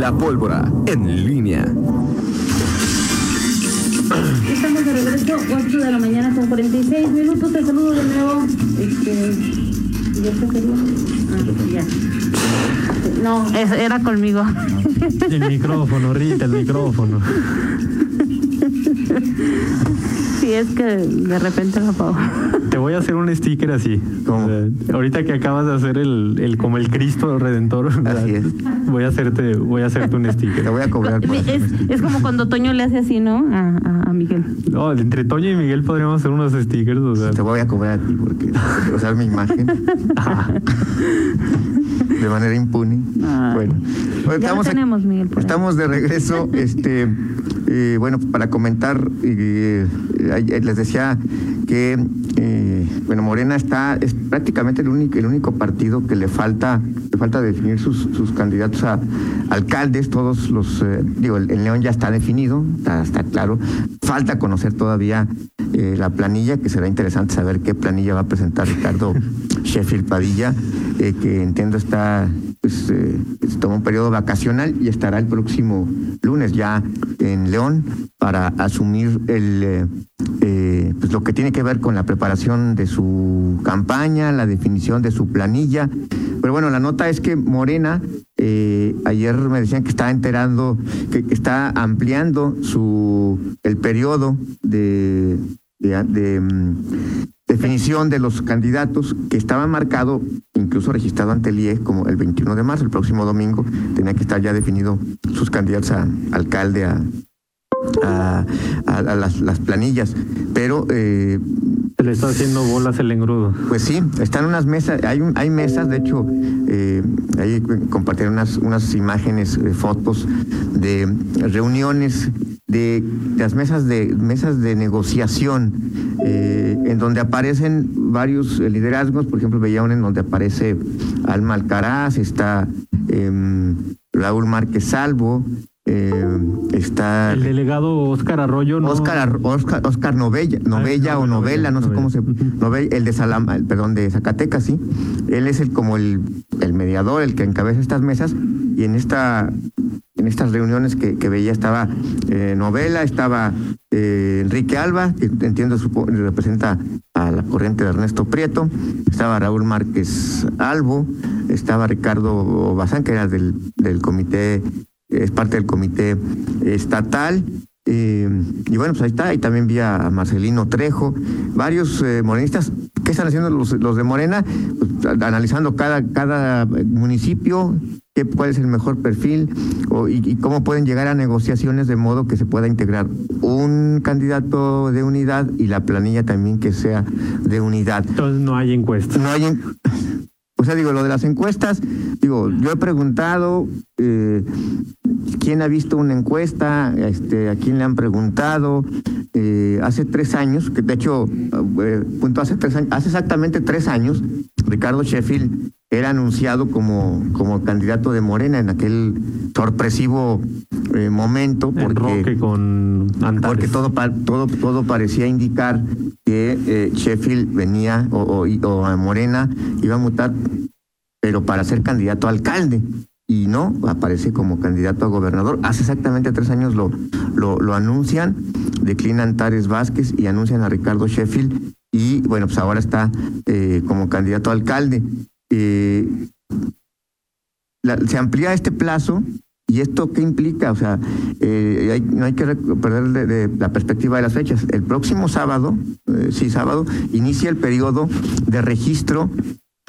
La pólvora en línea. Estamos de regreso, 8 de la mañana con 46 minutos. Te saludo de nuevo. Este, ¿Ya se sería? Ah, ya. No, es- era conmigo. El micrófono, Rita, el micrófono. Sí, es que de repente lo apago. Te voy a hacer un sticker así. ¿Cómo? O sea, ahorita que acabas de hacer el, el como el Cristo Redentor, Así es. voy a hacerte, voy a hacerte un Te sticker. voy a cobrar por Es, es como cuando Toño le hace así, ¿no? A, a, a Miguel. No, entre Toño y Miguel podríamos hacer unos stickers, o sea. Te voy a cobrar a ti porque usar mi imagen de manera impune. Ay. Bueno, Bueno, Ya lo tenemos, Miguel, estamos de regreso. Este, eh, bueno, para comentar, eh, les decía que eh, bueno, Morena está es prácticamente el único el único partido que le falta le falta definir sus, sus candidatos a alcaldes. Todos los digo, el, el León ya está definido, está, está claro. Falta conocer todavía la planilla, que será interesante saber qué planilla va a presentar Ricardo Sheffield Padilla, eh, que entiendo está, pues, eh, se tomó un periodo vacacional y estará el próximo lunes ya en León para asumir el, eh, eh, pues, lo que tiene que ver con la preparación de su campaña, la definición de su planilla. Pero bueno, la nota es que Morena, ayer me decían que está enterando, que, está ampliando su el periodo de, de, de, mm, definición de los candidatos que estaba marcado, incluso registrado ante el IE como el 21 de marzo, el próximo domingo, tenía que estar ya definido sus candidatos a alcalde, a, a, a- a las, las planillas. Pero eh, Se le está haciendo bolas el engrudo. pues sí, están unas mesas, hay, un- hay mesas, de hecho, eh, ahí compartieron unas, unas imágenes, eh, fotos de reuniones de, las mesas de mesas de negociación, eh, en donde aparecen varios eh, liderazgos, por ejemplo, veía una en donde aparece Alma Alcaraz, está em, Raúl Márquez Salvo, eh, está El delegado Oscar Arroyo, ¿no? Oscar, Ar- Oscar, Oscar Novella, Novella Ah, o Novela, Novella, no sé cómo se... Novella. Novella, el de Salama, el- perdón, de Zacatecas, sí. Él es el como el, el mediador, el que encabeza estas mesas y en esta en estas reuniones que, veía estaba eh, Novela, estaba eh, Enrique Alba, que entiendo representa a la corriente de Ernesto Prieto, estaba Raúl Márquez Albo, estaba Ricardo Bazán, que era del, del comité, es parte del comité estatal, eh, y bueno, pues ahí está, y también vi a Marcelino Trejo, varios morenistas. ¿Qué están haciendo los, de Morena? Pues, analizando cada, cada municipio, qué, cuál es el mejor perfil o- y, y cómo pueden llegar a negociaciones de modo que se pueda integrar un candidato de unidad y la planilla también que sea de unidad. Entonces no hay encuesta. No hay. en- O sea, digo, lo de las encuestas, digo, yo he preguntado eh, quién ha visto una encuesta, este, a quién le han preguntado. Eh, hace tres años, que de hecho, eh, punto hace tres años, hace exactamente tres años, Ricardo Sheffield era anunciado como, como candidato de Morena en aquel sorpresivo eh, momento. Porque, con porque todo, todo, todo parecía indicar que eh, Sheffield venía o, o- a Morena iba a mutar, pero para ser candidato a alcalde. Y no, aparece como candidato a gobernador. Hace exactamente tres años lo, lo, lo anuncian, declinan Antares Vázquez y anuncian a Ricardo Sheffield. Y bueno, pues ahora está eh, como candidato a alcalde. Eh, la- se amplía este plazo ¿Y esto qué implica? O sea, eh, hay- no hay que perder de, de la perspectiva de las fechas. El próximo sábado, eh, sí, sábado, inicia el periodo de registro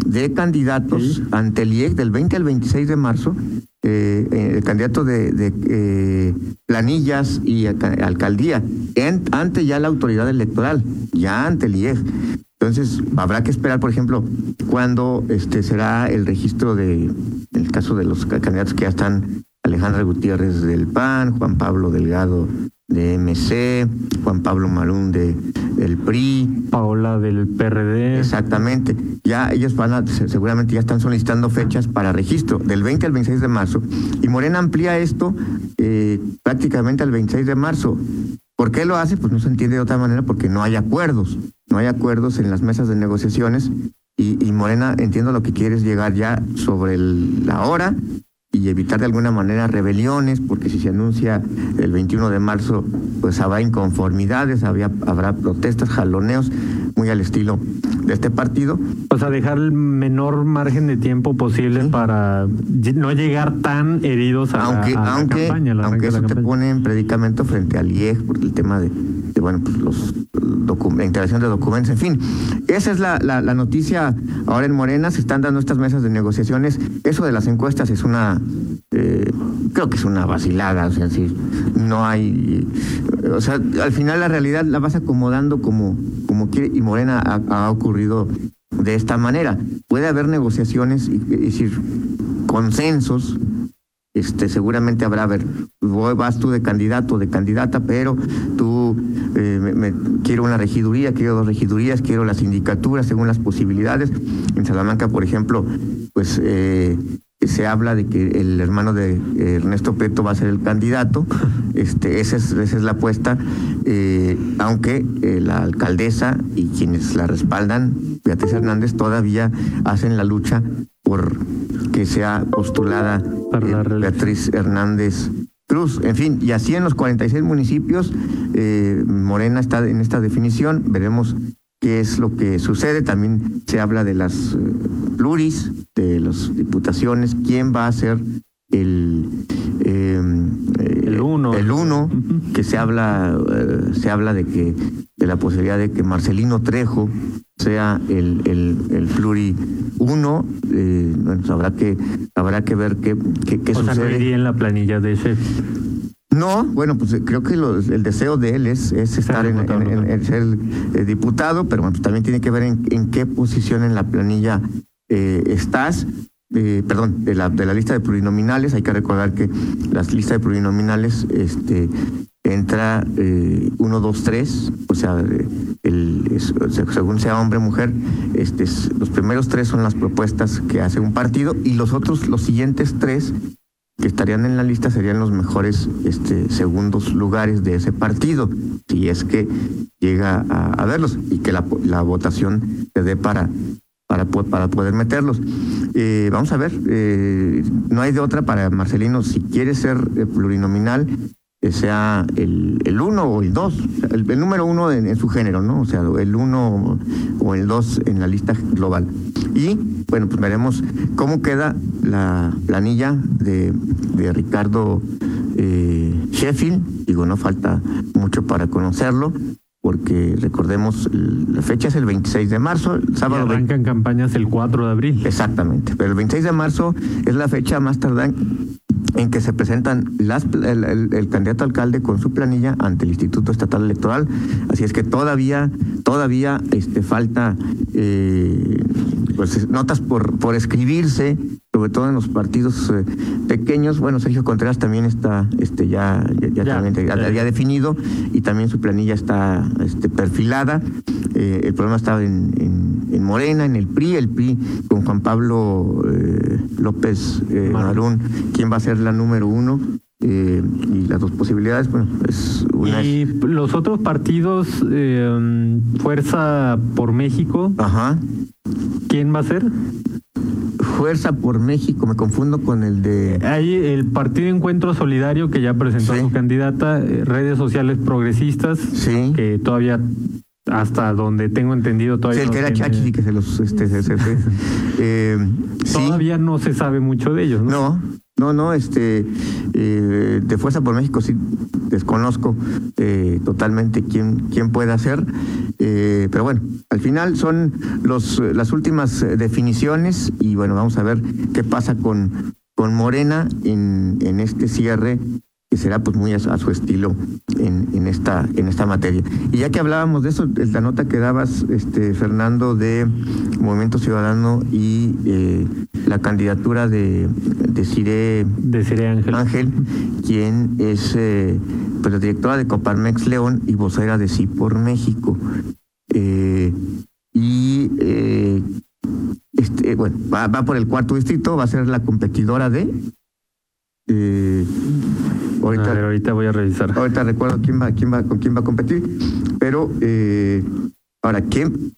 de candidatos Sí. ante el IEC del 20 al 26 de marzo, eh, eh, el candidato de, de, planillas y alca- alcaldía, en- ante ya la autoridad electoral, ya ante el IEC. Entonces, habrá que esperar, por ejemplo, cuándo este será el registro de, en el caso de los ca- candidatos que ya están, Alejandra Gutiérrez del PAN, Juan Pablo Delgado de MC, Juan Pablo Malún de, del PRI, Paola del PRD. Exactamente. Ya ellos van a, se- seguramente ya están solicitando fechas para registro del 20 al 26 de marzo. Y Morena amplía esto eh, prácticamente al 26 de marzo. ¿Por qué lo hace? Pues no se entiende de otra manera porque no hay acuerdos. No hay acuerdos en las mesas de negociaciones. Y, y Morena, entiendo lo que quiere es llegar ya sobre el- la hora y evitar de alguna manera rebeliones, porque si se anuncia el 21 de marzo, pues habrá inconformidades, había, habrá protestas, jaloneos, muy al estilo de este partido. O sea, dejar el menor margen de tiempo posible para no llegar tan heridos a, aunque, la, aunque, campaña. aunque eso te pone en predicamento frente al IEG por el tema de, bueno, pues los integración de documentos, en fin. Esa es la, la, noticia ahora en Morena, se están dando estas mesas de negociaciones. Eso de las encuestas es una eh, creo que es una vacilada, o sea, si no hay, o sea, al final la realidad la vas acomodando como, como quiere y Morena ha, ocurrido de esta manera. Puede haber negociaciones, y, decir, consensos, este, seguramente habrá, a ver, vas tú de candidato de candidata, pero tú eh, me, quiero una regiduría, quiero dos regidurías, quiero las sindicaturas según las posibilidades. En Salamanca, por ejemplo, pues eh, se habla de que el hermano de Ernesto Peto va a ser el candidato, este, esa, es, esa es la apuesta, eh, aunque eh, la alcaldesa y quienes la respaldan, Beatriz Hernández, todavía hacen la lucha por que sea postulada Beatriz Hernández Cruz. En fin, y así en los 46 municipios, Morena está en esta definición, veremos qué es lo que sucede. También se habla de las pluris, de las diputaciones, quién va a ser el em, el uno. El uno que se habla eh, se habla de que de la posibilidad de que Marcelino Trejo sea el, el, el pluri uno eh, bueno, pues habrá que habrá que ver qué, qué, o sucede sea, no iría en la planilla de ese. No, bueno, pues eh, creo que el deseo de él es, es estar en, en, ser diputado, pero bueno, pues también tiene que ver en, en qué posición en la planilla eh, estás, eh, perdón, de la, lista de plurinominales, hay que recordar que las listas de plurinominales este, entra eh, uno, dos, tres, o sea, según sea hombre o mujer, este, los primeros tres son las propuestas que hace un partido y los otros, los siguientes tres que estarían en la lista serían los mejores este, segundos lugares de ese partido, si es que llega a, verlos y que la, la votación se dé para, para, para poder meterlos. Eh, vamos a ver, eh, no hay de otra para Marcelino, si quiere ser eh, plurinominal, sea el, el uno o el dos, el, número uno en, su género, ¿no? O sea, el uno o el dos en la lista global. Y bueno, pues veremos cómo queda la planilla de, de Ricardo Sheffield. Digo, no falta mucho para conocerlo porque recordemos, la fecha es el 26 de marzo, el sábado. Y arrancan campañas el 4 de abril. Exactamente, pero el 26 de marzo es la fecha más tardada en que se presentan las, el, candidato alcalde con su planilla ante el Instituto Estatal Electoral. Así es que todavía, todavía este, falta eh, pues, notas por, por escribirse sobre todo en los partidos eh, pequeños. Bueno, Sergio Contreras también está este, ya, ya, ya, definido y también su planilla está este, perfilada. Eh, el problema estaba en, en, Morena, en el PRI, el PRI con Juan Pablo eh, López Marún, quien va a ser la número uno. y las dos posibilidades, bueno, es una. Y los otros partidos, Fuerza por México, Ajá. ¿quién va a ser? Fuerza por México, me confundo con el de... Hay el Partido Encuentro Solidario que ya presentó a su candidata, eh, redes sociales progresistas, que todavía hasta donde tengo entendido todavía. Sí, el que era Chachi que se los. Este, eh, todavía no se sabe mucho de ellos, ¿no? No, no, no, este, eh, de Fuerza por México sí desconozco eh, totalmente quién, quién puede hacer, eh, pero bueno, al final son los, las últimas definiciones y bueno, vamos a ver qué pasa con, con Morena en, en este cierre que será pues muy a, su estilo en, en, esta en esta materia. Y ya que hablábamos de eso, la nota que dabas, este Fernando, de Movimiento Ciudadano y la candidatura de, de Cire, de Ángel. Ángel, quien es eh, pues, la directora de Coparmex León y vocera de Sí por México. Eh, y este, bueno, va, va por el cuarto distrito, va a ser la competidora de eh, ahorita, ahorita voy a revisar. Ahorita recuerdo quién va, quién va, con quién va a competir. Pero eh, ahora, ¿quién?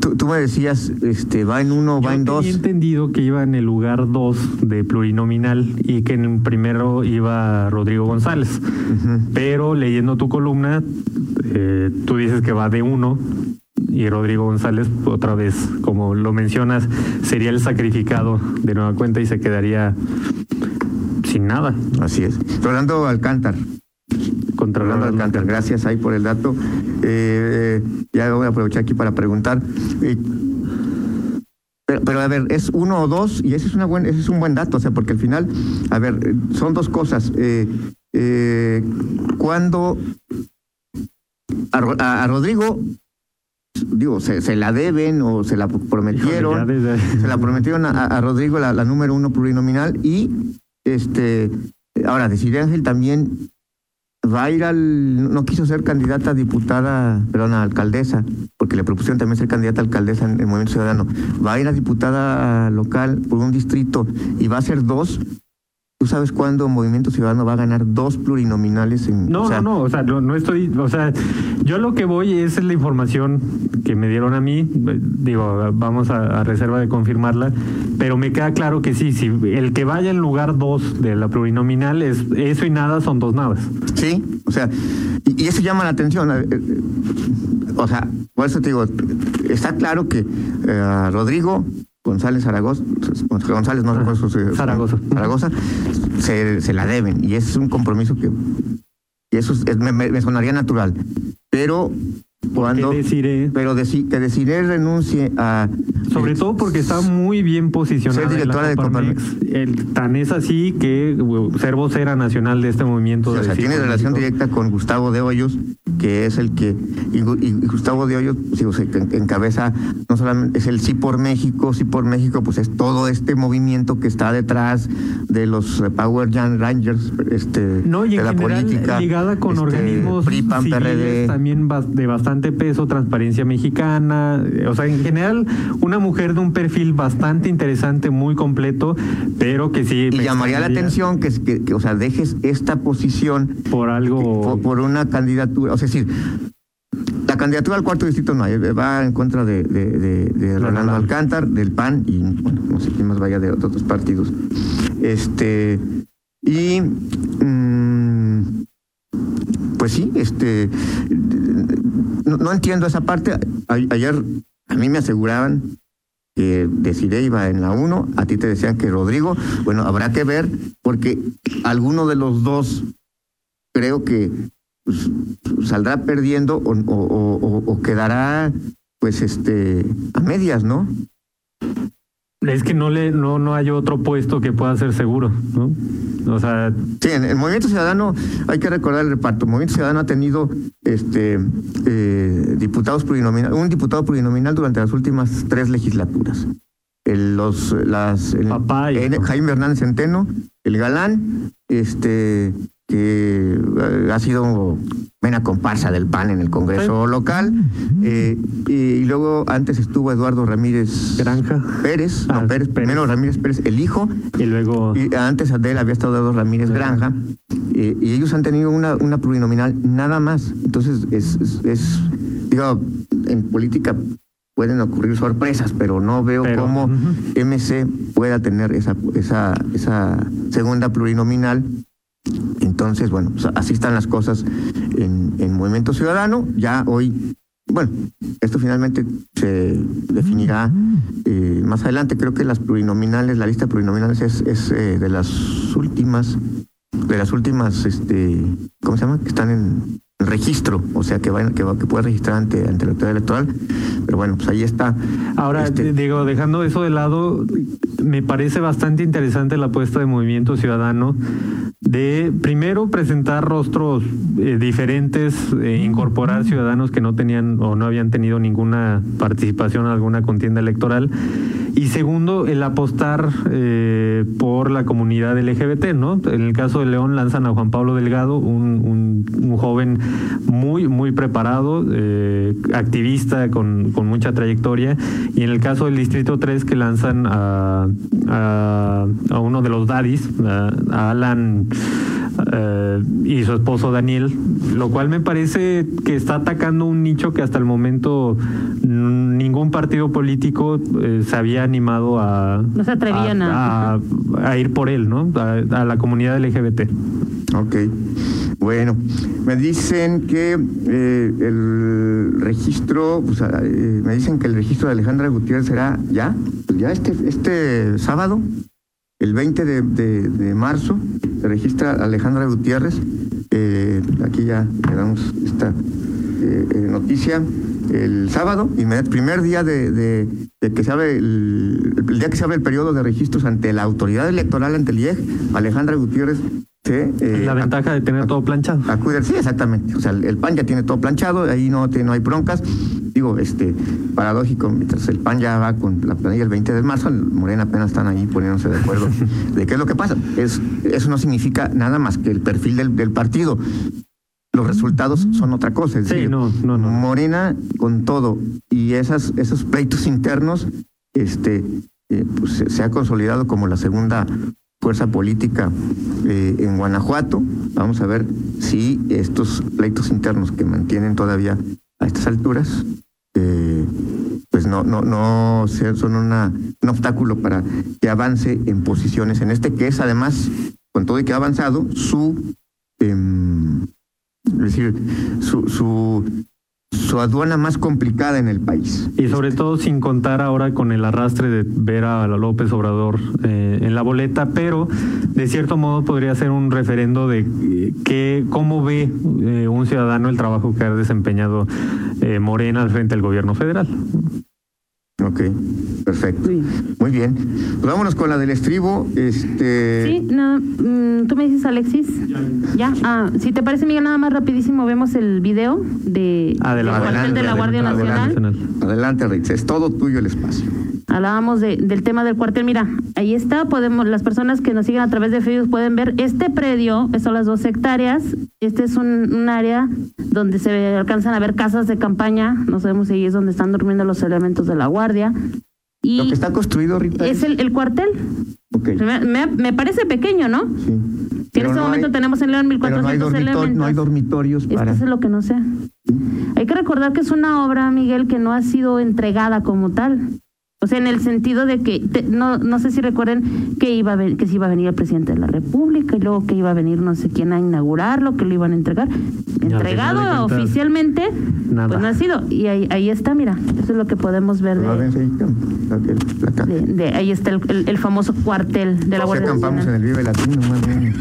Tú, me decías, este, va en uno, va en dos. He entendido que iba en el lugar dos de plurinominal y que en el primero iba Rodrigo González. Pero leyendo tu columna, eh, tú dices que va de uno y Rodrigo González, otra vez, como lo mencionas, sería el sacrificado de nueva cuenta y se quedaría sin nada. Así es. Rolando Alcántar. Contra Rolando Alcántar. Gracias ahí por el dato. Eh, ya voy a aprovechar aquí para preguntar. Eh, pero, a ver, es uno o dos, y ese es, una buen, ese es un buen dato, o sea, porque al final, a ver, son dos cosas. Eh, cuando a, Rodrigo digo, se, la deben o se la prometieron, se la prometieron a, Rodrigo la, número uno plurinominal y este ahora decir Ángel también va a ir al, no quiso ser candidata a diputada, perdón, a alcaldesa, porque le propusieron también ser candidata a alcaldesa en el Movimiento Ciudadano, va a ir a diputada local por un distrito y va a ser dos, ¿Tú sabes cuándo Movimiento Ciudadano va a ganar dos plurinominales? En, no, no, no, o sea, no, estoy, o sea, yo lo que voy es la información que me dieron a mí, digo, vamos a, reserva de confirmarla, pero me queda claro que sí, si el que vaya en lugar dos de la plurinominal es eso y nada son dos nadas. Sí, o sea, y, eso llama la atención. Eh, eh, o sea, por eso te digo, está claro que eh, Rodrigo González Zaragoza, González no recuerdo Zaragoza, Zaragoza se, se, la deben y es un compromiso que y eso me, sonaría natural. Pero cuando pero que deciré renuncie a sobre todo porque está muy bien posicionada ser directora de Coparmex el, tan es así que uh, ser vocera nacional de este movimiento o sea, tiene relación directa con Gustavo de Hoyos que es el que y, Gustavo de Hoyos pues, encabeza no solamente es el sí por México sí por México pues es todo este movimiento que está detrás de los eh, Power Young Rangers este de la política ligada con este, organismos también de bastante peso, transparencia mexicana, o sea, en general una mujer de un perfil bastante interesante, muy completo, pero que sí... Y llamaría la atención que, que, o sea, dejes esta posición por algo... Por, una candidatura, o sea, decir, la candidatura al cuarto distrito no, eh, va en contra de, de, de, Rolando Alcántar, del PAN y bueno, no sé quién más vaya de otros partidos. Este, y mm, pues sí, este no, entiendo esa parte. ayer a mí me aseguraban que Desiree iba en la 1, a ti te decían que Rodrigo, bueno, habrá que ver, porque alguno de los dos creo que saldrá perdiendo o, o, quedará pues este a medias, ¿no? Es que no le no no hay otro puesto que pueda ser seguro, ¿no? O sea, sí, en el Movimiento Ciudadano hay que recordar el reparto. El Movimiento Ciudadano ha tenido este eh, diputados plurinominal, un diputado plurinominal durante las últimas tres legislaturas. El, los las el, Jaime Hernández Centeno, el Galán, este que eh, ha sido una comparsa del PAN en el Congreso local. Eh, y, luego antes estuvo Eduardo Ramírez Granja Pérez, no, ah, Pérez, primero Ramírez Pérez, el hijo. Y luego. Y antes de él había estado Eduardo Ramírez Granja. Eh, y ellos han tenido una, una plurinominal nada más. Entonces, es, es, digo, en política pueden ocurrir sorpresas, pero no veo cómo MC pueda tener esa, esa, esa segunda plurinominal entonces, bueno, pues, así están las cosas en, en Movimiento Ciudadano. Ya hoy, bueno, esto finalmente se definirá eh, más adelante. Creo que las plurinominales, la lista de plurinominales es, es eh, de las últimas, de las últimas, este, ¿cómo se llama? Que están en, registro, o sea, que, vayan, que, que pueda registrar ante, ante la autoridad electoral. Pero bueno, pues ahí está. Ahora, este, digo, dejando eso de lado, me parece bastante interesante la apuesta de Movimiento Ciudadano de primero presentar rostros eh, diferentes, e incorporar ciudadanos que no tenían o no habían tenido ninguna participación en alguna contienda electoral. Y segundo, el apostar eh, por la comunidad LGBT, ¿no? En el caso de León lanzan a Juan Pablo Delgado, un, un, joven muy, muy preparado, eh, activista con, con, mucha trayectoria. Y en el caso del Distrito 3 que lanzan a, a, uno de los daddies, a, Alan eh, y su esposo Daniel, lo cual me parece que está atacando un nicho que hasta el momento ni ningún partido político eh, se había animado a, No se atrevían a, a- a ir por él, ¿no? A, a la comunidad LGBT. Ok. Bueno, me dicen que eh, el registro, pues, eh, me dicen que el registro de Alejandra Gutiérrez será ya, ya este, este sábado, el 20 de, de- de marzo, se registra Alejandra Gutiérrez. Eh, aquí ya le damos esta noticia. El sábado, inmediat- primer día de, de- de que se abre el, el día que se abre el periodo de registros ante la autoridad electoral ante el IEG, Alejandra Gutiérrez se eh, la ventaja de tener todo planchado. acudir, sí, exactamente. O sea, el, el PAN ya tiene todo planchado, ahí no, te- no hay broncas. Digo, este, paradójico, mientras el PAN ya va con la planilla el 20 de marzo, el Morena apenas están ahí poniéndose de acuerdo de qué es lo que pasa. Es, eso no significa nada más que el perfil del, del partido. Los resultados son otra cosa. Es Sí, decir, no, no, no. Morena con todo y esas, esos pleitos internos, este, eh, pues se, se ha consolidado como la segunda fuerza política eh, en Guanajuato. Vamos a ver si estos pleitos internos que mantienen todavía a estas alturas, eh, pues no, no, no son una, un obstáculo para que avance en posiciones en este que es además, con todo y que ha avanzado, su em, es decir, su, su, su aduana más complicada en el país. Y sobre todo sin contar ahora con el arrastre de ver a López Obrador eh, en la boleta, pero de cierto modo podría ser un referendo de eh, que, cómo ve eh, un ciudadano el trabajo que ha desempeñado eh, Morena al frente del gobierno federal. Ok, perfecto. Muy Muy bien. Pues vámonos con la del estribo. Este, Sí, no, mm, tú me dices, Alexis. Ya. Ah, si te parece, Miguel, nada más rapidísimo vemos el video de, del adelante, de la Guardia adelante, Nacional. Adelante, Ritz. Es todo tuyo el espacio. Hablábamos de- del tema del cuartel. Mira, ahí está. Podemos, las personas que nos siguen a través de Facebook pueden ver este predio. Son las dos hectáreas. Este es un, un área donde se alcanzan a ver casas de campaña. No sabemos si ahí es donde están durmiendo los elementos de la guardia. Y Lo que está construido, Rita. es el, el cuartel. Ok, Me, me- parece pequeño, ¿no? sí. Que en este no momento hay- tenemos en León Pero no hay, 1400 elementos. no hay dormitorios Es que para. eso es lo que no sé. Hay que recordar que es una obra, Miguel, que no ha sido entregada como tal. O sea, en el sentido de que, te- no, no sé si recuerden que iba a ven- que se iba a venir el presidente de la República y luego que iba a venir no sé quién a inaugurarlo, que lo iban a entregar. Entregado oficialmente, nada. pues no ha sido. Y ahí, ahí está, mira, eso es lo que podemos ver de, ahí está el, el- el famoso cuartel de la O sea, Guardia acampamos en el Vive Latino, más bien.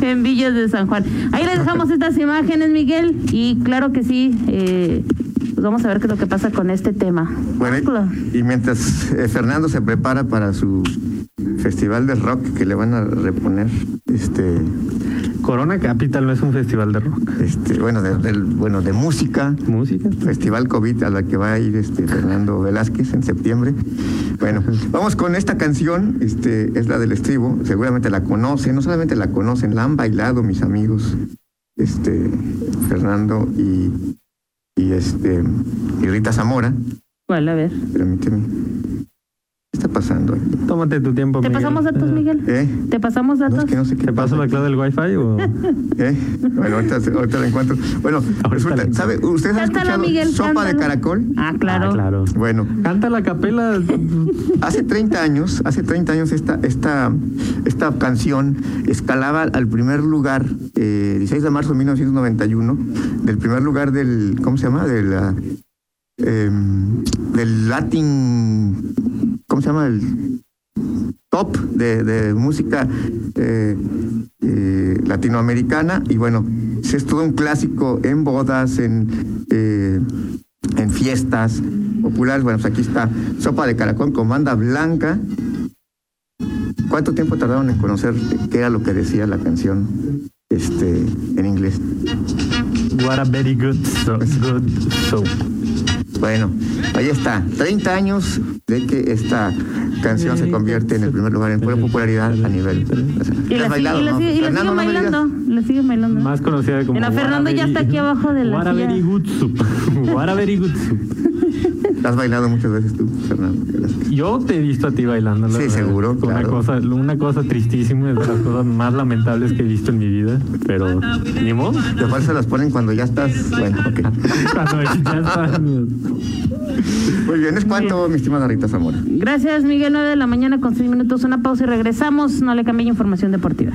en Villas de San Juan. Ahí les dejamos estas imágenes, Miguel, y claro que sí, eh, pues vamos a ver qué es lo que pasa con este tema. Bueno, y, mientras eh, Fernando se prepara para su festival de rock que le van a reponer, este, Corona Capital no es un festival de rock. este, bueno, de, del- bueno, de música, Música. Festival COVID a la que va a ir este Fernando Velázquez en septiembre. Bueno, vamos con esta canción, este es la del estribo, seguramente la conocen, no solamente la conocen, la han bailado mis amigos, este Fernando y, y este y Rita Zamora, ¿Cuál? A ver. permíteme. ¿Qué está pasando aquí? Tómate tu tiempo. ¿Te Miguel. pasamos datos, Miguel? ¿Eh? ¿Te pasamos No, datos? es que no sé qué ¿Te paso la clave del wifi o...? ¿Eh? Bueno, ahorita, ahorita la encuentro. Bueno, Ahorita resulta, la. ¿sabe? ¿Ustedes han escuchado Miguel, sopa de caracol? Ah, claro. Ah, claro. Bueno, Canta la capela. Hace 30 años, hace 30 años esta, esta, esta canción escalaba al primer lugar, eh, 16 de marzo de 1991, del primer lugar del, ¿cómo se llama? Del, ah, em, del Latin, ¿cómo se llama? El top de, música eh, eh, latinoamericana y bueno, es todo un clásico en bodas, en... eh, en fiestas populares. Bueno, pues aquí está Sopa de Caracol con banda blanca. ¿Cuánto tiempo tardaron en conocer qué era lo que decía la canción este, en inglés? What a very good so, good show. Bueno, ahí está. 30 años de que esta canción se convierte en el primer lugar en pura popularidad a nivel. o sea, Y ¿la bailado, y la no? sigue- y la Fernando, siguen no bailando. La siguen bailando. Más conocida como... Fernando ya está aquí abajo de la What a silla. very good soup. What a very good soup. Has bailado muchas veces tú, Fernando. Yo te he visto a ti bailando. la Sí, verdad. seguro, Una claro. cosa, una cosa tristísima, es de las cosas más lamentables que he visto en mi vida, pero ni modo. De cuál se las ponen cuando ya estás. Bueno, ok. Cuando ya está- Muy bien, es cuanto, mi estimada Rita Zamora. Gracias, Miguel. 9 de la mañana con 6 minutos. Una pausa y regresamos. No le cambie información deportiva.